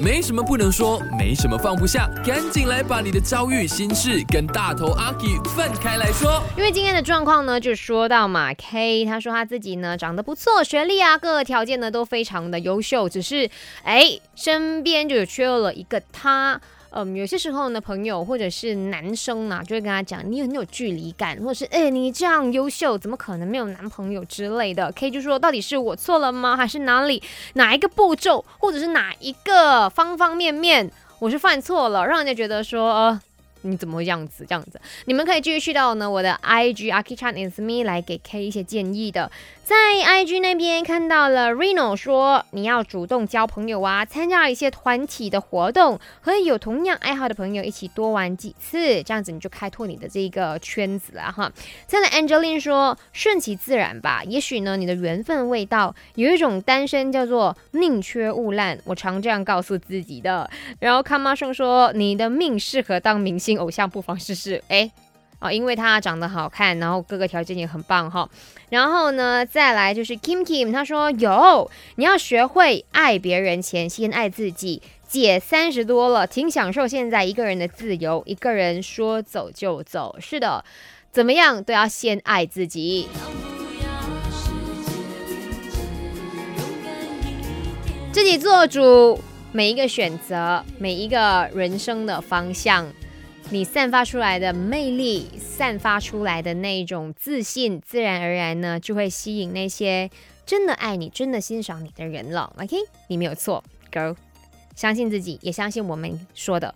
没什么不能说，没什么放不下，赶紧来把你的遭遇、心事跟大头阿 K 分开来说。因为今天的状况呢，就说到嘛，K 他说他自己呢长得不错，学历啊各个条件呢都非常的优秀，只是哎身边就缺了一个他。嗯，有些时候呢，朋友或者是男生啊，就会跟他讲，你很有距离感，或者是哎，你这样优秀，怎么可能没有男朋友之类的可以就说，到底是我错了吗？还是哪里哪一个步骤，或者是哪一个方方面面，我是犯错了，让人家觉得说，你怎么这样子？这样子，你们可以继续去到呢我的 IG Aki Chan is me 来给 K 一些建议的。在 IG 那边看到了 Reno 说，你要主动交朋友啊，参加一些团体的活动，和有同样爱好的朋友一起多玩几次，这样子你就开拓你的这个圈子了哈。再来 Angeline 说，顺其自然吧，也许呢你的缘分未到，有一种单身叫做宁缺毋滥，我常这样告诉自己的。然后康妈生说，你的命适合当明星偶像，不妨试试。哎。哦，因为他长得好看，然后各个条件也很棒哈。然后呢，再来就是 Kim Kim，他说有，你要学会爱别人前先爱自己。姐三十多了，挺享受现在一个人的自由，一个人说走就走。是的，怎么样都要先爱自己，自己做主，每一个选择，每一个人生的方向。你散发出来的魅力，散发出来的那种自信，自然而然呢，就会吸引那些真的爱你、真的欣赏你的人了。OK，你没有错，Girl，相信自己，也相信我们说的。